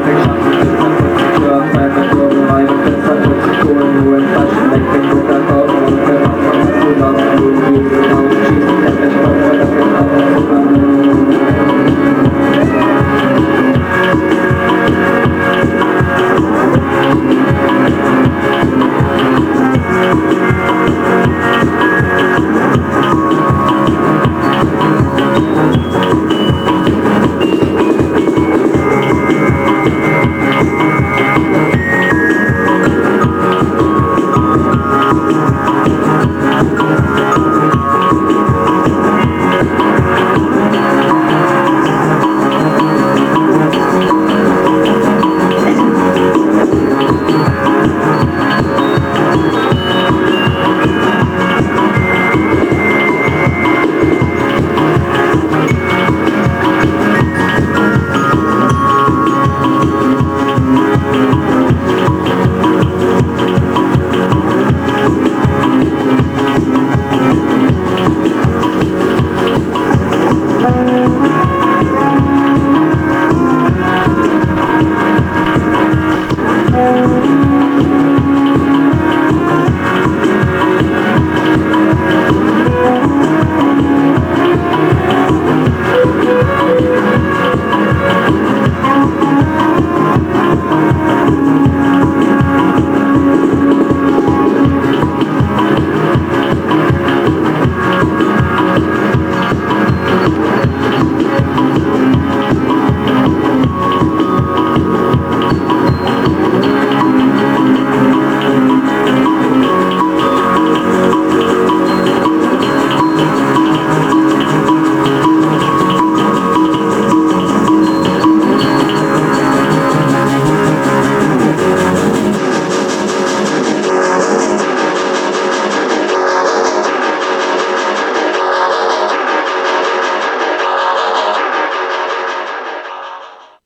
até que...